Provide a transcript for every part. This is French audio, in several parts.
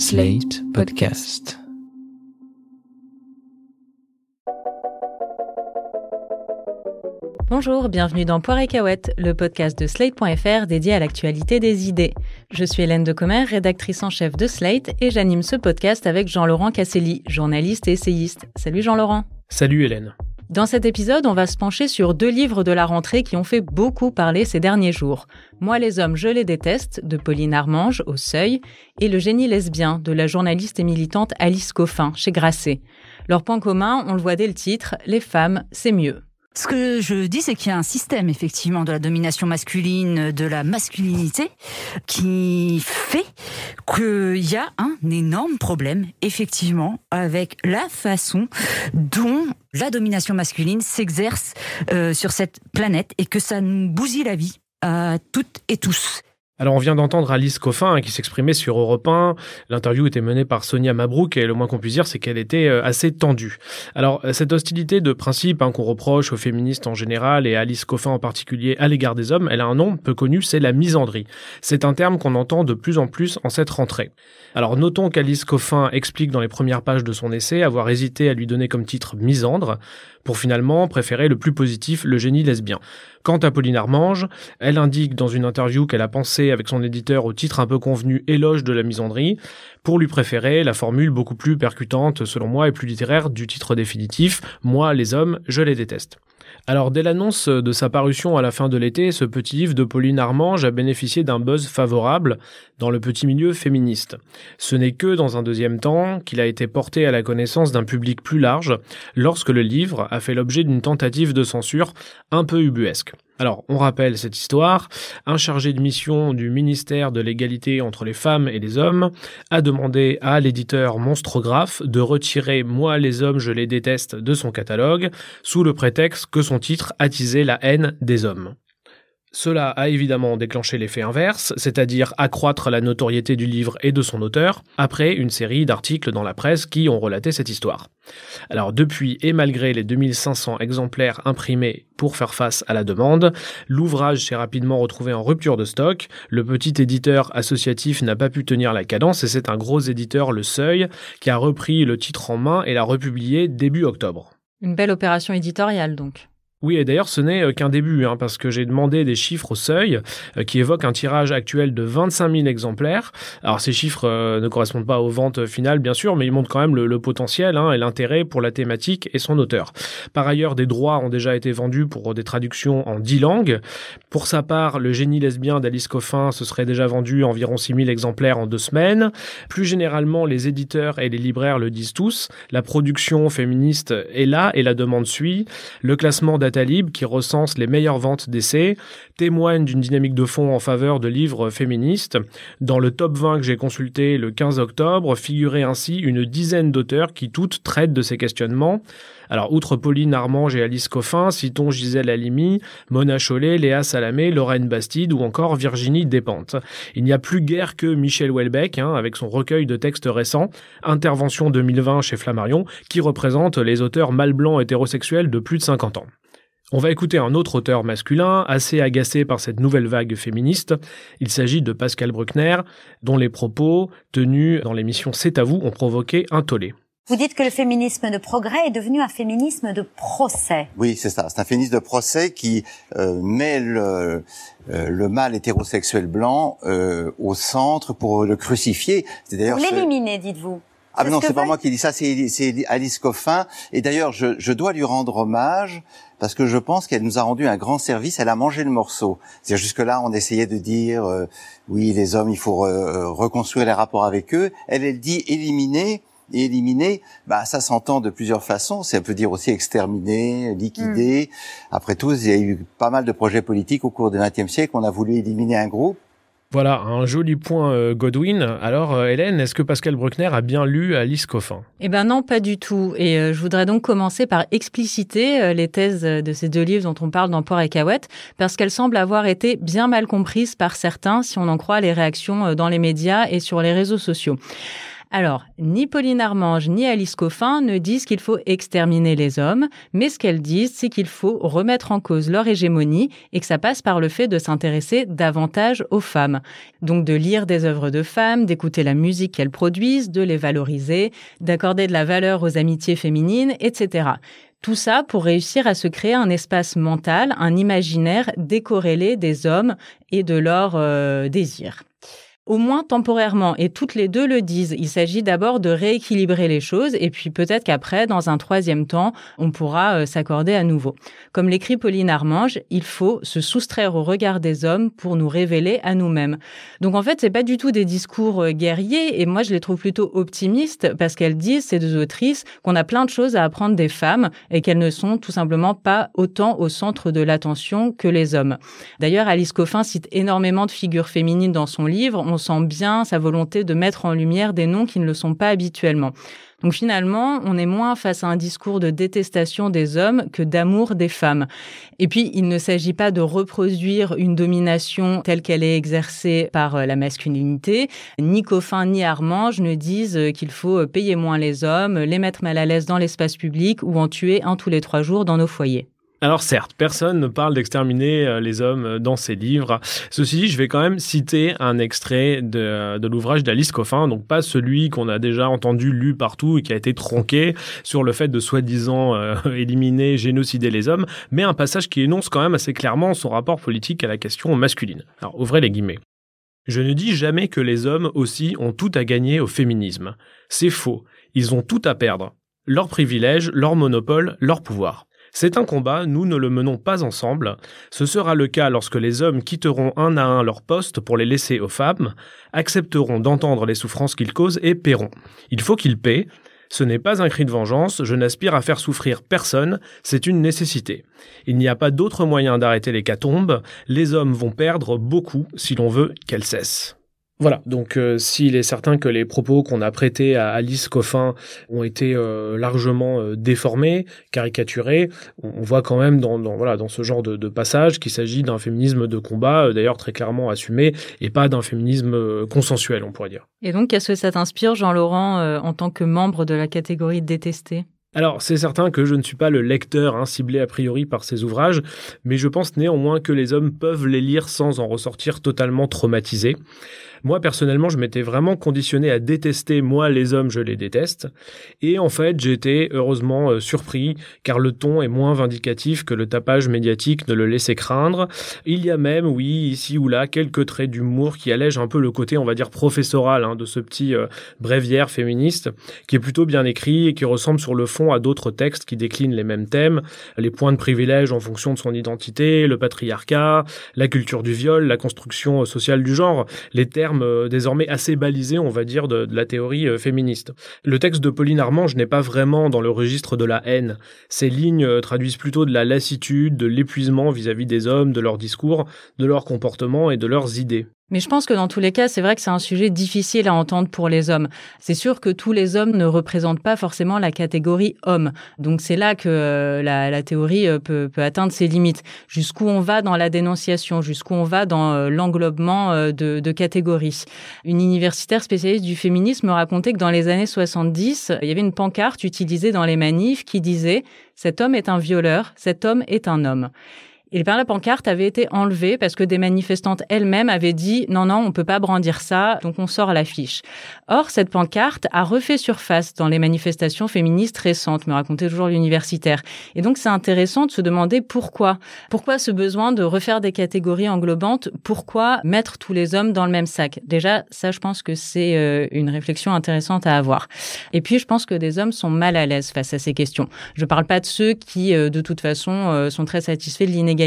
Slate Podcast. Bonjour, bienvenue dans Poire et Cahouette, le podcast de Slate.fr dédié à l'actualité des idées. Je suis Hélène Decommer, rédactrice en chef de Slate, et j'anime ce podcast avec Jean-Laurent Casselli, journaliste et essayiste. Salut Jean-Laurent. Salut Hélène. Dans cet épisode, on va se pencher sur deux livres de la rentrée qui ont fait beaucoup parler ces derniers jours. Moi les hommes, je les déteste, de Pauline Armange, au Seuil, et Le génie lesbien, de la journaliste et militante Alice Coffin, chez Grasset. Leur point commun, on le voit dès le titre, les femmes, c'est mieux. Ce que je dis, c'est qu'il y a un système, effectivement, de la domination masculine, de la masculinité, qui fait qu'il y a un énorme problème, effectivement, avec la façon dont la domination masculine s'exerce euh, sur cette planète et que ça nous bousille la vie à toutes et tous. Alors on vient d'entendre Alice Coffin hein, qui s'exprimait sur Europe 1. L'interview était menée par Sonia Mabrouk et le moins qu'on puisse dire c'est qu'elle était euh, assez tendue. Alors euh, cette hostilité de principe hein, qu'on reproche aux féministes en général et à Alice Coffin en particulier à l'égard des hommes, elle a un nom peu connu, c'est la misandrie. C'est un terme qu'on entend de plus en plus en cette rentrée. Alors notons qu'Alice Coffin explique dans les premières pages de son essai avoir hésité à lui donner comme titre misandre pour finalement préférer le plus positif, le génie lesbien. Quant à Pauline Armange, elle indique dans une interview qu'elle a pensé avec son éditeur au titre un peu convenu éloge de la misandrie, pour lui préférer la formule beaucoup plus percutante selon moi et plus littéraire du titre définitif, moi les hommes, je les déteste. Alors, dès l'annonce de sa parution à la fin de l'été, ce petit livre de Pauline Armange a bénéficié d'un buzz favorable dans le petit milieu féministe. Ce n'est que dans un deuxième temps qu'il a été porté à la connaissance d'un public plus large lorsque le livre a fait l'objet d'une tentative de censure un peu ubuesque. Alors, on rappelle cette histoire. Un chargé de mission du ministère de l'égalité entre les femmes et les hommes a demandé à l'éditeur Monstrographe de retirer Moi les hommes je les déteste de son catalogue sous le prétexte que son titre attisait la haine des hommes. Cela a évidemment déclenché l'effet inverse, c'est-à-dire accroître la notoriété du livre et de son auteur, après une série d'articles dans la presse qui ont relaté cette histoire. Alors depuis et malgré les 2500 exemplaires imprimés pour faire face à la demande, l'ouvrage s'est rapidement retrouvé en rupture de stock, le petit éditeur associatif n'a pas pu tenir la cadence et c'est un gros éditeur, Le Seuil, qui a repris le titre en main et l'a republié début octobre. Une belle opération éditoriale donc. Oui, et d'ailleurs, ce n'est euh, qu'un début, hein, parce que j'ai demandé des chiffres au seuil euh, qui évoquent un tirage actuel de 25 000 exemplaires. Alors, ces chiffres euh, ne correspondent pas aux ventes finales, bien sûr, mais ils montrent quand même le, potentiel hein, et l'intérêt pour la thématique et son auteur. Par ailleurs, des droits ont déjà été vendus pour des traductions en 10 langues. Pour sa part, le génie lesbien d'Alice Coffin se serait déjà vendu environ 6 000 exemplaires en deux semaines. Plus généralement, les éditeurs et les libraires le disent tous, la production féministe est là et la demande suit. Le classement Qui recense les meilleures ventes d'essais, témoigne d'une dynamique de fond en faveur de livres féministes. Dans le top 20 que j'ai consulté le 15 octobre, figurait ainsi une dizaine d'auteurs qui toutes traitent de ces questionnements. Alors, outre Pauline Armange et Alice Coffin, citons Gisèle Halimi, Mona Chollet, Léa Salamé, Lorraine Bastide ou encore Virginie Despentes. Il n'y a plus guère que Michel Houellebecq, hein, avec son recueil de textes récents, Intervention 2020 chez Flammarion, qui représente les auteurs mâles blancs hétérosexuels de plus de 50 ans. On va écouter un autre auteur masculin, assez agacé par cette nouvelle vague féministe. Il s'agit de Pascal Bruckner, dont les propos tenus dans l'émission C'est à vous ont provoqué un tollé. Vous dites que le féminisme de progrès est devenu un féminisme de procès. Oui, c'est ça. C'est un féminisme de procès qui euh, met le, euh, le mâle hétérosexuel blanc euh, au centre pour le crucifier. C'est d'ailleurs pour l'éliminer, dites-vous. Ah non, c'est pas moi qui dis ça, c'est Alice Coffin. Et d'ailleurs, je, je, dois lui rendre hommage parce que je pense qu'elle nous a rendu un grand service. Elle a mangé le morceau. C'est jusque-là, on essayait de dire euh, oui, les hommes, il faut euh, reconstruire les rapports avec eux. Elle, elle dit éliminer. Et éliminer, bah ça s'entend de plusieurs façons. Ça peut dire aussi exterminer, liquider. Hmm. Après tout, il y a eu pas mal de projets politiques au cours du XXe siècle. On a voulu éliminer un groupe voilà, un joli point euh, Godwin. Alors euh, Hélène, est-ce que Pascal Bruckner a bien lu Alice Coffin? Eh ben non, pas du tout. Et euh, je voudrais donc commencer par expliciter les thèses de ces deux livres dont on parle dans Poire et Cahouette, parce qu'elles semblent avoir été bien mal comprises par certains, si on en croit les réactions dans les médias et sur les réseaux sociaux. Alors, ni Pauline Armange ni Alice Coffin ne disent qu'il faut exterminer les hommes, mais ce qu'elles disent, c'est qu'il faut remettre en cause leur hégémonie et que ça passe par le fait de s'intéresser davantage aux femmes. Donc de lire des œuvres de femmes, d'écouter la musique qu'elles produisent, de les valoriser, d'accorder de la valeur aux amitiés féminines, etc. Tout ça pour réussir à se créer un espace mental, un imaginaire décorrélé des hommes et de leurs euh, désirs au moins temporairement. Et toutes les deux le disent. Il s'agit d'abord de rééquilibrer les choses et puis peut-être qu'après, dans un troisième temps, on pourra euh, s'accorder à nouveau. Comme l'écrit Pauline Armange, il faut se soustraire au regard des hommes pour nous révéler à nous-mêmes. Donc en fait, c'est pas du tout des discours euh, guerriers et moi je les trouve plutôt optimistes parce qu'elles disent, ces deux autrices, qu'on a plein de choses à apprendre des femmes et qu'elles ne sont tout simplement pas autant au centre de l'attention que les hommes. D'ailleurs, Alice Coffin cite énormément de figures féminines dans son livre sent bien sa volonté de mettre en lumière des noms qui ne le sont pas habituellement. Donc finalement, on est moins face à un discours de détestation des hommes que d'amour des femmes. Et puis, il ne s'agit pas de reproduire une domination telle qu'elle est exercée par euh, la masculinité. Ni Coffin ni Armange ne disent euh, qu'il faut payer moins les hommes, les mettre mal à l'aise dans l'espace public ou en tuer un tous les trois jours dans nos foyers. Alors certes, personne ne parle d'exterminer euh, les hommes euh, dans ses livres. Ceci dit, je vais quand même citer un extrait de, l'ouvrage d'Alice Coffin, donc pas celui qu'on a déjà entendu lu partout et qui a été tronqué sur le fait de soi-disant euh, éliminer, génocider les hommes, mais un passage qui énonce quand même assez clairement son rapport politique à la question masculine. Alors ouvrez les guillemets. Je ne dis jamais que les hommes aussi ont tout à gagner au féminisme. C'est faux. Ils ont tout à perdre. Leurs privilèges, leur monopole, leur pouvoir. C'est un combat, nous ne le menons pas ensemble. Ce sera le cas lorsque les hommes quitteront un à un leur poste pour les laisser aux femmes, accepteront d'entendre les souffrances qu'ils causent et paieront. Il faut qu'ils paient. Ce n'est pas un cri de vengeance, je n'aspire à faire souffrir personne, c'est une nécessité. Il n'y a pas d'autre moyen d'arrêter les catombes, les hommes vont perdre beaucoup si l'on veut qu'elles cessent. Voilà, donc euh, s'il est certain que les propos qu'on a prêtés à Alice Coffin ont été euh, largement euh, déformés, caricaturés, on, voit quand même dans, voilà dans ce genre de, de passage qu'il s'agit d'un féminisme de combat, d'ailleurs très clairement assumé, et pas d'un féminisme consensuel, on pourrait dire. Et donc, qu'est-ce que ça t'inspire, Jean-Laurent, en tant que membre de la catégorie détestée? Alors, c'est certain que je ne suis pas le lecteur hein, ciblé a priori par ces ouvrages, mais je pense néanmoins que les hommes peuvent les lire sans en ressortir totalement traumatisés. Moi, personnellement, je m'étais vraiment conditionné à détester, moi, les hommes, je les déteste. Et en fait, été heureusement euh, surpris, car le ton est moins vindicatif que le tapage médiatique ne le laissait craindre. Il y a même, oui, ici ou là, quelques traits d'humour qui allègent un peu le côté, on va dire, professoral hein, de ce petit euh, bréviaire féministe, qui est plutôt bien écrit et qui ressemble sur le fond à d'autres textes qui déclinent les mêmes thèmes, les points de privilège en fonction de son identité, le patriarcat, la culture du viol, la construction euh, sociale du genre, les termes euh, désormais assez balisé, on va dire, de, la théorie euh, féministe. Le texte de Pauline Armange n'est pas vraiment dans le registre de la haine. Ces lignes traduisent plutôt de la lassitude, de l'épuisement vis-à-vis des hommes, de leur discours, de leur comportement et de leurs idées. Mais je pense que dans tous les cas, c'est vrai que c'est un sujet difficile à entendre pour les hommes. C'est sûr que tous les hommes ne représentent pas forcément la catégorie homme. Donc c'est là que euh, la, théorie euh, peut, atteindre ses limites. Jusqu'où on va dans la dénonciation, jusqu'où on va dans euh, l'englobement de, de catégories. Une universitaire spécialiste du féminisme me racontait que dans les années 70, il y avait une pancarte utilisée dans les manifs qui disait « Cet homme est un violeur, cet homme est un homme ». Et la pancarte avait été enlevée parce que des manifestantes elles-mêmes avaient dit non, non, on peut pas brandir ça, donc on sort l'affiche. Or, cette pancarte a refait surface dans les manifestations féministes récentes, me racontait toujours l'universitaire. Et donc, c'est intéressant de se demander pourquoi. Pourquoi ce besoin de refaire des catégories englobantes? Pourquoi mettre tous les hommes dans le même sac? Déjà, ça, je pense que c'est euh, une réflexion intéressante à avoir. Et puis, je pense que des hommes sont mal à l'aise face à ces questions. Je parle pas de ceux qui, euh, de toute façon, euh, sont très satisfaits de l'inégalité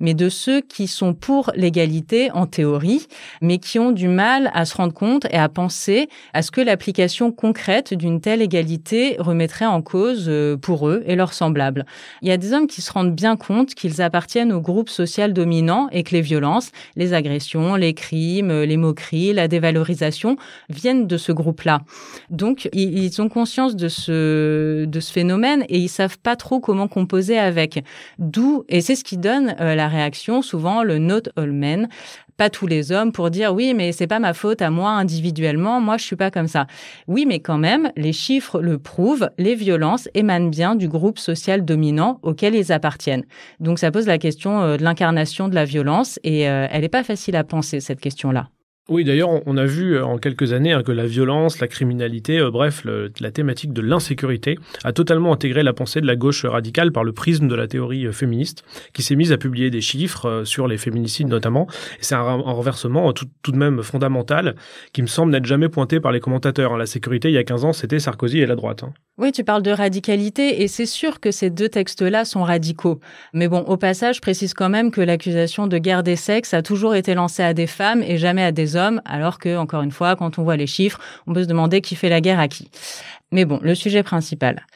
mais de ceux qui sont pour l'égalité en théorie, mais qui ont du mal à se rendre compte et à penser à ce que l'application concrète d'une telle égalité remettrait en cause euh, pour eux et leurs semblables. Il y a des hommes qui se rendent bien compte qu'ils appartiennent au groupe social dominant et que les violences, les agressions, les crimes, les moqueries, la dévalorisation viennent de ce groupe-là. Donc, ils ont conscience de ce, de ce phénomène et ils savent pas trop comment composer avec. D'où, et c'est ce qui donne euh, la réaction, souvent le not all men, pas tous les hommes pour dire oui, mais c'est pas ma faute à moi individuellement, moi je suis pas comme ça. Oui, mais quand même, les chiffres le prouvent, les violences émanent bien du groupe social dominant auquel ils appartiennent. Donc ça pose la question euh, de l'incarnation de la violence et euh, elle n'est pas facile à penser cette question-là. Oui, d'ailleurs, on a vu euh, en quelques années hein, que la violence, la criminalité, euh, bref, la thématique de l'insécurité a totalement intégré la pensée de la gauche radicale par le prisme de la théorie euh, féministe, qui s'est mise à publier des chiffres sur les féminicides notamment. C'est un, renversement tout, de même fondamental qui me semble n'être jamais pointé par les commentateurs. Hein. La sécurité, il y a 15 ans, c'était Sarkozy et la droite. Hein. Oui, tu parles de radicalité et c'est sûr que ces deux textes-là sont radicaux. Mais bon, au passage, je précise quand même que l'accusation de guerre des sexes a toujours été lancée à des femmes et jamais à des hommes alors que, encore une fois, quand on voit les chiffres, on peut se demander qui fait la guerre à qui. Mais bon, le sujet principal.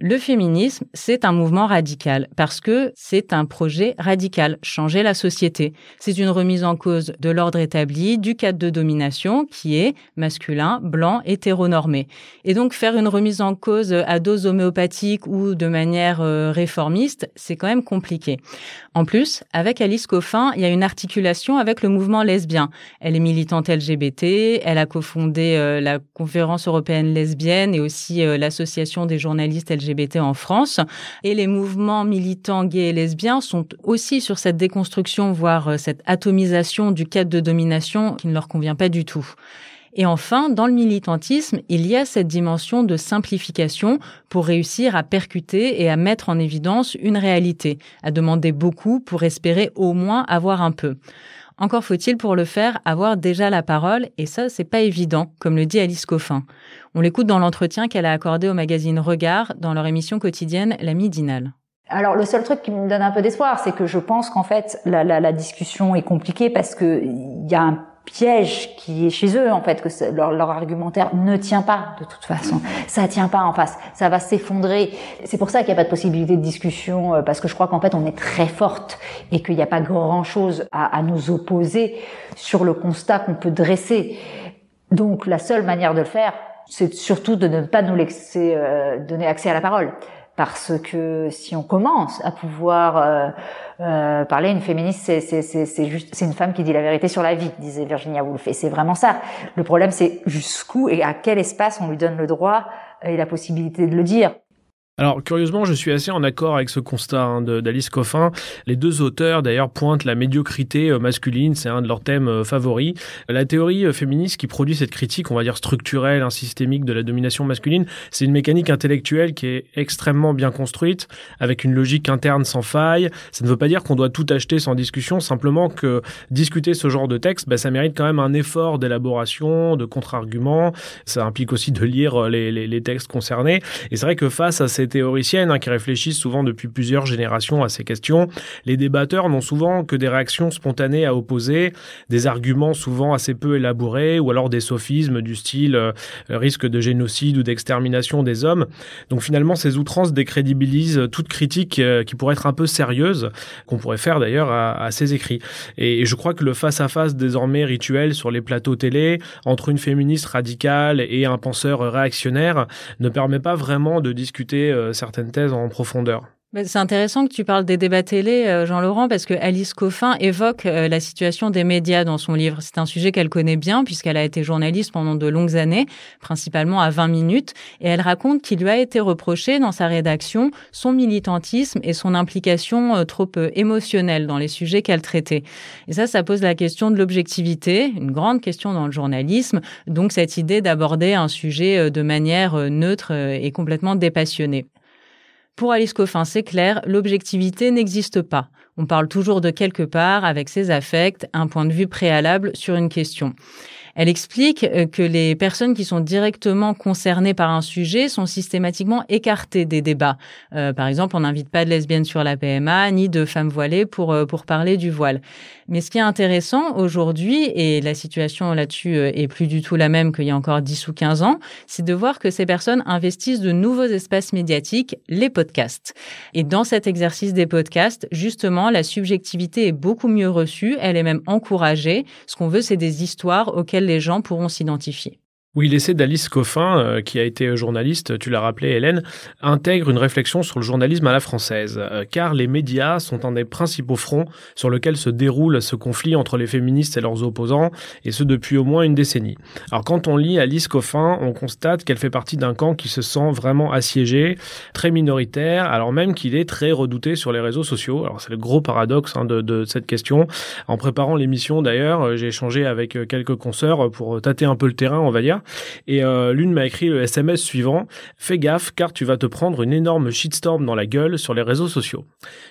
Le féminisme, c'est un mouvement radical parce que c'est un projet radical, changer la société. C'est une remise en cause de l'ordre établi, du cadre de domination qui est masculin, blanc, hétéronormé. Et donc faire une remise en cause à dose homéopathique ou de manière euh, réformiste, c'est quand même compliqué. En plus, avec Alice Coffin, il y a une articulation avec le mouvement lesbien. Elle est militante LGBT, elle a cofondé euh, la conférence européenne lesbienne et aussi euh, l'association des journalistes LGBT LGBT en France. Et les mouvements militants gays et lesbiens sont aussi sur cette déconstruction, voire euh, cette atomisation du cadre de domination qui ne leur convient pas du tout. Et enfin, dans le militantisme, il y a cette dimension de simplification pour réussir à percuter et à mettre en évidence une réalité, à demander beaucoup pour espérer au moins avoir un peu. Encore faut-il pour le faire avoir déjà la parole, et ça, c'est pas évident, comme le dit Alice Coffin. On l'écoute dans l'entretien qu'elle a accordé au magazine Regard dans leur émission quotidienne La Midinale. Alors le seul truc qui me donne un peu d'espoir, c'est que je pense qu'en fait la, discussion est compliquée parce que il y a un piège qui est chez eux en fait que leur, argumentaire ne tient pas de toute façon. Ça tient pas en face. Ça va s'effondrer. C'est pour ça qu'il n'y a pas de possibilité de discussion euh, parce que je crois qu'en fait on est très forte et qu'il n'y a pas grand chose à, à nous opposer sur le constat qu'on peut dresser. Donc la seule manière de le faire c'est surtout de ne pas nous laisser euh, donner accès à la parole parce que si on commence à pouvoir euh, euh, parler une féministe, c'est c'est c'est une femme qui dit la vérité sur la vie, disait Virginia Woolf, et c'est vraiment ça. Le problème, c'est jusqu'où et à quel espace on lui donne le droit et la possibilité de le dire. Alors curieusement, je suis assez en accord avec ce constat hein, d'Alice Coffin. Les deux auteurs d'ailleurs pointent la médiocrité euh, masculine, c'est un de leurs thèmes euh, favoris. La théorie euh, féministe qui produit cette critique, on va dire structurelle, hein, systémique de la domination masculine, c'est une mécanique intellectuelle qui est extrêmement bien construite, avec une logique interne sans faille. Ça ne veut pas dire qu'on doit tout acheter sans discussion, simplement que discuter ce genre de texte, bah, ça mérite quand même un effort d'élaboration, de contre-argument. Ça implique aussi de lire les, les, les textes concernés. Et c'est vrai que face à ces théoriciennes hein, qui réfléchissent souvent depuis plusieurs générations à ces questions. Les débatteurs n'ont souvent que des réactions spontanées à opposer, des arguments souvent assez peu élaborés ou alors des sophismes du style euh, risque de génocide ou d'extermination des hommes. Donc finalement, ces outrances décrédibilisent toute critique euh, qui pourrait être un peu sérieuse, qu'on pourrait faire d'ailleurs à, à, ces écrits. Et, je crois que le face-à-face désormais rituel sur les plateaux télé entre une féministe radicale et un penseur réactionnaire ne permet pas vraiment de discuter certaines thèses en profondeur. Bah, c'est intéressant que tu parles des débats télé, euh, Jean-Laurent, parce que Alice Coffin évoque euh, la situation des médias dans son livre. C'est un sujet qu'elle connaît bien puisqu'elle a été journaliste pendant de longues années, principalement à 20 minutes, et elle raconte qu'il lui a été reproché dans sa rédaction son militantisme et son implication trop émotionnelle dans les sujets qu'elle traitait. Et ça, ça pose la question de l'objectivité, une grande question dans le journalisme, donc cette idée d'aborder un sujet de manière neutre et complètement dépassionnée. Pour Alice Coffin, c'est clair, l'objectivité n'existe pas. On parle toujours de quelque part avec ses affects, un point de vue préalable sur une question. Elle explique euh, que les personnes qui sont directement concernées par un sujet sont systématiquement écartées des débats. Euh, par exemple, on n'invite pas de lesbiennes sur la PMA ni de femmes voilées pour euh, pour parler du voile. Mais ce qui est intéressant aujourd'hui, et la situation là-dessus est plus du tout la même qu'il y a encore 10 ou 15 ans, c'est de voir que ces personnes investissent de nouveaux espaces médiatiques, les podcasts. Et dans cet exercice des podcasts, justement, la subjectivité est beaucoup mieux reçue, elle est même encouragée. Ce qu'on veut, c'est des histoires auxquelles les gens pourront s'identifier. Oui, l'essai d'Alice Coffin, euh, qui a été journaliste, tu l'as rappelé Hélène, intègre une réflexion sur le journalisme à la française, euh, car les médias sont un des principaux fronts sur lequel se déroule ce conflit entre les féministes et leurs opposants, et ce depuis au moins une décennie. Alors quand on lit Alice Coffin, on constate qu'elle fait partie d'un camp qui se sent vraiment assiégé, très minoritaire, alors même qu'il est très redouté sur les réseaux sociaux. Alors c'est le gros paradoxe hein, de, de, cette question. En préparant l'émission d'ailleurs, euh, j'ai échangé avec quelques consoeurs pour tâter un peu le terrain, on va dire. Et euh, l'une m'a écrit le SMS suivant Fais gaffe car tu vas te prendre une énorme shitstorm dans la gueule sur les réseaux sociaux.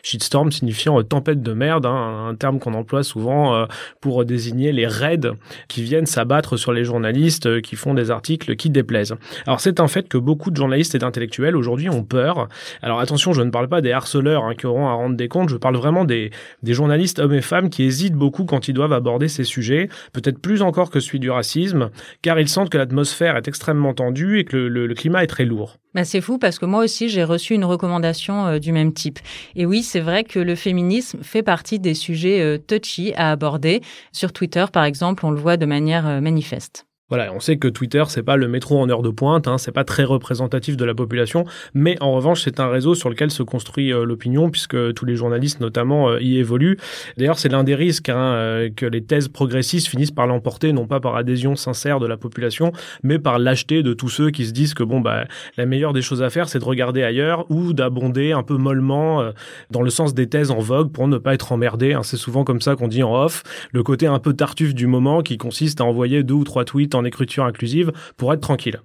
Shitstorm signifiant euh, tempête de merde, hein, un terme qu'on emploie souvent euh, pour désigner les raids qui viennent s'abattre sur les journalistes qui font des articles qui déplaisent. Alors c'est un fait que beaucoup de journalistes et d'intellectuels aujourd'hui ont peur. Alors attention, je ne parle pas des harceleurs hein, qui auront à rendre des comptes, je parle vraiment des, des journalistes hommes et femmes qui hésitent beaucoup quand ils doivent aborder ces sujets, peut-être plus encore que celui du racisme, car ils sentent que la l'atmosphère est extrêmement tendue et que le, climat est très lourd. Bah c'est fou parce que moi aussi j'ai reçu une recommandation euh, du même type. Et oui, c'est vrai que le féminisme fait partie des sujets euh, touchy à aborder. Sur Twitter, par exemple, on le voit de manière euh, manifeste. Voilà, on sait que Twitter c'est pas le métro en heure de pointe, hein, c'est pas très représentatif de la population, mais en revanche c'est un réseau sur lequel se construit euh, l'opinion puisque tous les journalistes notamment euh, y évoluent. D'ailleurs c'est l'un des risques hein, euh, que les thèses progressistes finissent par l'emporter, non pas par adhésion sincère de la population, mais par lâcheté de tous ceux qui se disent que bon bah la meilleure des choses à faire c'est de regarder ailleurs ou d'abonder un peu mollement dans le sens des thèses en vogue pour ne pas être emmerdé. Hein. C'est souvent comme ça qu'on dit en off, le côté un peu tartuffe du moment qui consiste à envoyer deux ou trois tweets en écriture inclusive pour être tranquille.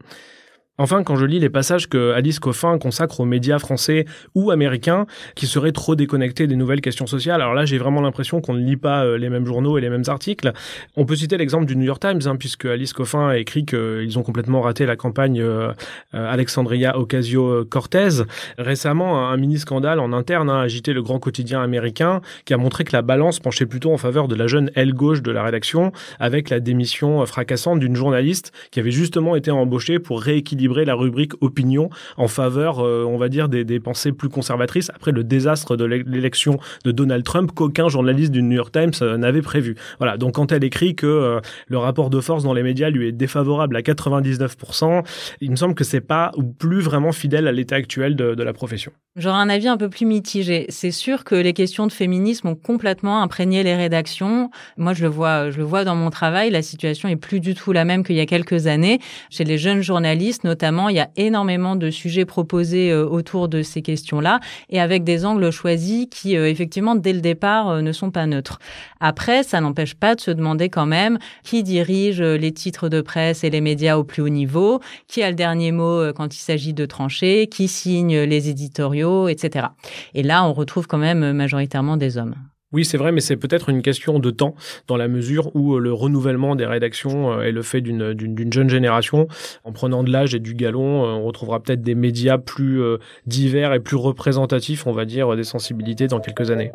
Enfin, quand je lis les passages que Alice Coffin consacre aux médias français ou américains qui seraient trop déconnectés des nouvelles questions sociales, alors là j'ai vraiment l'impression qu'on ne lit pas euh, les mêmes journaux et les mêmes articles. On peut citer l'exemple du New York Times, hein, puisque Alice Coffin a écrit qu'ils ont complètement raté la campagne euh, euh, Alexandria Ocasio-Cortez. Récemment, un mini-scandale en interne a agité le grand quotidien américain qui a montré que la balance penchait plutôt en faveur de la jeune aile gauche de la rédaction, avec la démission fracassante d'une journaliste qui avait justement été embauchée pour rééquilibrer la rubrique opinion en faveur, euh, on va dire, des, des, pensées plus conservatrices après le désastre de l'élection de Donald Trump qu'aucun journaliste du New York Times euh, n'avait prévu. Voilà, donc quand elle écrit que euh, le rapport de force dans les médias lui est défavorable à 99%, il me semble que c'est pas ou plus vraiment fidèle à l'état actuel de, de la profession. J'aurais un avis un peu plus mitigé. C'est sûr que les questions de féminisme ont complètement imprégné les rédactions. Moi, je le vois, je le vois dans mon travail. La situation est plus du tout la même qu'il y a quelques années. Chez les jeunes journalistes, notamment notamment, il y a énormément de sujets proposés euh, autour de ces questions-là et avec des angles choisis qui, euh, effectivement, dès le départ, euh, ne sont pas neutres. Après, ça n'empêche pas de se demander quand même qui dirige les titres de presse et les médias au plus haut niveau, qui a le dernier mot quand il s'agit de trancher, qui signe les éditoriaux, etc. Et là, on retrouve quand même majoritairement des hommes. Oui, c'est vrai, mais c'est peut-être une question de temps, dans la mesure où euh, le renouvellement des rédactions euh, est le fait d'une jeune génération. En prenant de l'âge et du galon, euh, on retrouvera peut-être des médias plus divers et plus représentatifs, on va dire, des sensibilités dans quelques années.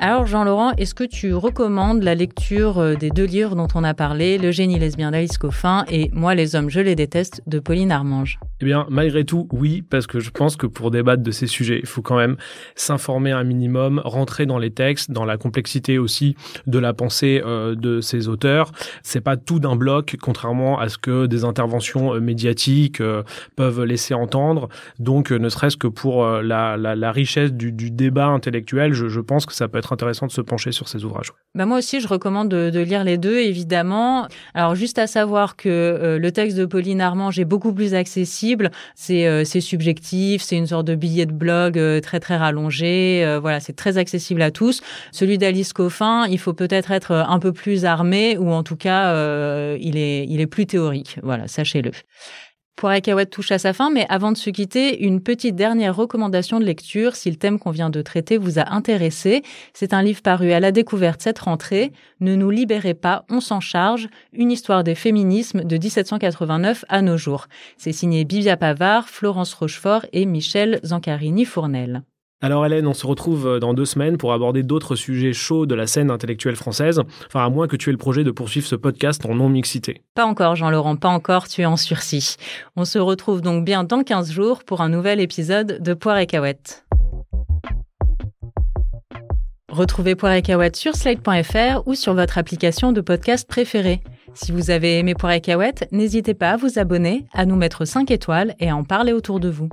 Alors Jean-Laurent, est-ce que tu recommandes la lecture euh, des deux livres dont on a parlé, Le génie lesbien d'Alice Coffin et Moi les hommes, je les déteste de Pauline Armange? Eh bien, malgré tout, oui, parce que je pense que pour débattre de ces sujets, il faut quand même s'informer un minimum, rentrer dans les textes, dans la complexité aussi de la pensée euh, de ces auteurs. C'est pas tout d'un bloc, contrairement à ce que des interventions euh, médiatiques peuvent laisser entendre. Donc, ne serait-ce que pour la, richesse du, débat intellectuel, je, pense que ça peut être intéressant de se pencher sur ces ouvrages. Bah moi aussi, je recommande de, lire les deux, évidemment. Alors, juste à savoir que euh, le texte de Pauline Armange est beaucoup plus accessible. C'est euh, subjectif, c'est une sorte de billet de blog euh, très très rallongé. voilà, c'est très accessible à tous. Celui d'Alice Coffin, il faut peut-être être un peu plus armé, ou en tout cas, il est il est plus théorique. Voilà, sachez-le. Et touche à sa fin, mais avant de se quitter, une petite dernière recommandation de lecture si le thème qu'on vient de traiter vous a intéressé. C'est un livre paru à la découverte cette rentrée, Ne nous libérez pas, on s'en charge, une histoire des féminismes de 1789 à nos jours. C'est signé Bivia Pavard, Florence Rochefort et Michel Zancarini-Fournel. Alors Hélène, on se retrouve euh, dans deux semaines pour aborder d'autres sujets chauds de la scène intellectuelle française, enfin à moins que tu aies le projet de poursuivre ce podcast en non-mixité. Pas encore Jean-Laurent, pas encore, tu es en sursis. On se retrouve donc bien dans 15 jours pour un nouvel épisode de Poire et Cahouette. Retrouvez Poire et Cahouette sur slide.fr ou sur votre application de podcast préférée. Si vous avez aimé Poire et Cahouette, n'hésitez pas à vous abonner, à nous mettre 5 étoiles et à en parler autour de vous.